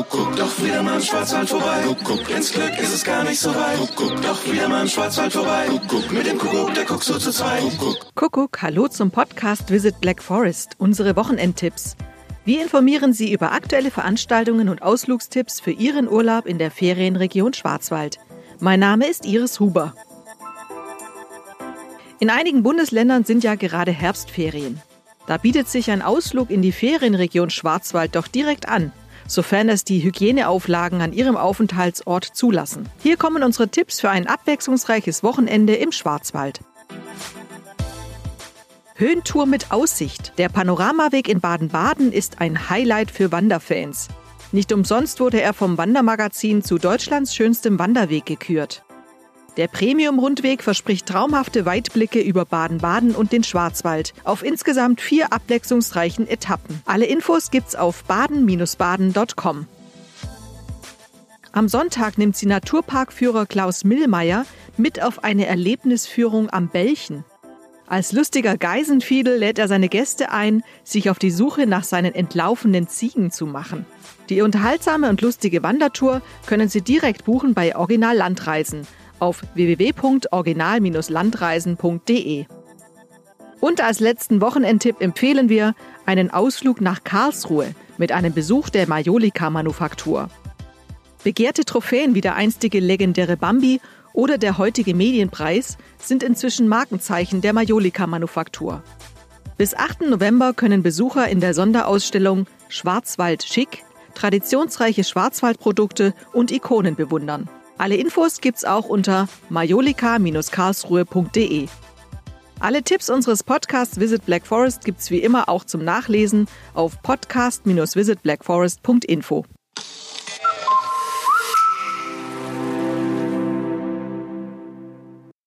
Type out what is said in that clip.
Kuckuck, doch wieder mal im Schwarzwald vorbei. Kuckuck, ins Glück ist es gar nicht so weit. Kuckuck, doch wieder mal im Schwarzwald vorbei. Kuckuck, mit dem Kuckuck, der guckt so zu zweit. Kuckuck. Kuckuck, hallo zum Podcast Visit Black Forest, unsere Wochenendtipps. Wir informieren Sie über aktuelle Veranstaltungen und Ausflugstipps für Ihren Urlaub in der Ferienregion Schwarzwald. Mein Name ist Iris Huber. In einigen Bundesländern sind ja gerade Herbstferien. Da bietet sich ein Ausflug in die Ferienregion Schwarzwald doch direkt an, sofern es die Hygieneauflagen an Ihrem Aufenthaltsort zulassen. Hier kommen unsere Tipps für ein abwechslungsreiches Wochenende im Schwarzwald. Höhentour mit Aussicht. Der Panoramaweg in Baden-Baden ist ein Highlight für Wanderfans. Nicht umsonst wurde er vom Wandermagazin zu Deutschlands schönstem Wanderweg gekürt. Der Premium-Rundweg verspricht traumhafte Weitblicke über Baden-Baden und den Schwarzwald auf insgesamt vier abwechslungsreichen Etappen. Alle Infos gibt's auf baden-baden.com. Am Sonntag nimmt sie Naturparkführer Klaus Millmeier mit auf eine Erlebnisführung am Belchen. Als lustiger Geisenfiedel lädt er seine Gäste ein, sich auf die Suche nach seinen entlaufenen Ziegen zu machen. Die unterhaltsame und lustige Wandertour können Sie direkt buchen bei Original Landreisen auf www.original-landreisen.de. Und als letzten Wochenendtipp empfehlen wir einen Ausflug nach Karlsruhe mit einem Besuch der Majolika-Manufaktur. Begehrte Trophäen wie der einstige legendäre Bambi oder der heutige Medienpreis sind inzwischen Markenzeichen der Majolika-Manufaktur. Bis 8. November können Besucher in der Sonderausstellung Schwarzwald schick traditionsreiche Schwarzwaldprodukte und Ikonen bewundern. Alle Infos gibt's auch unter majolika-karlsruhe.de. Alle Tipps unseres Podcasts Visit Black Forest gibt's wie immer auch zum Nachlesen auf podcast-visitblackforest.info.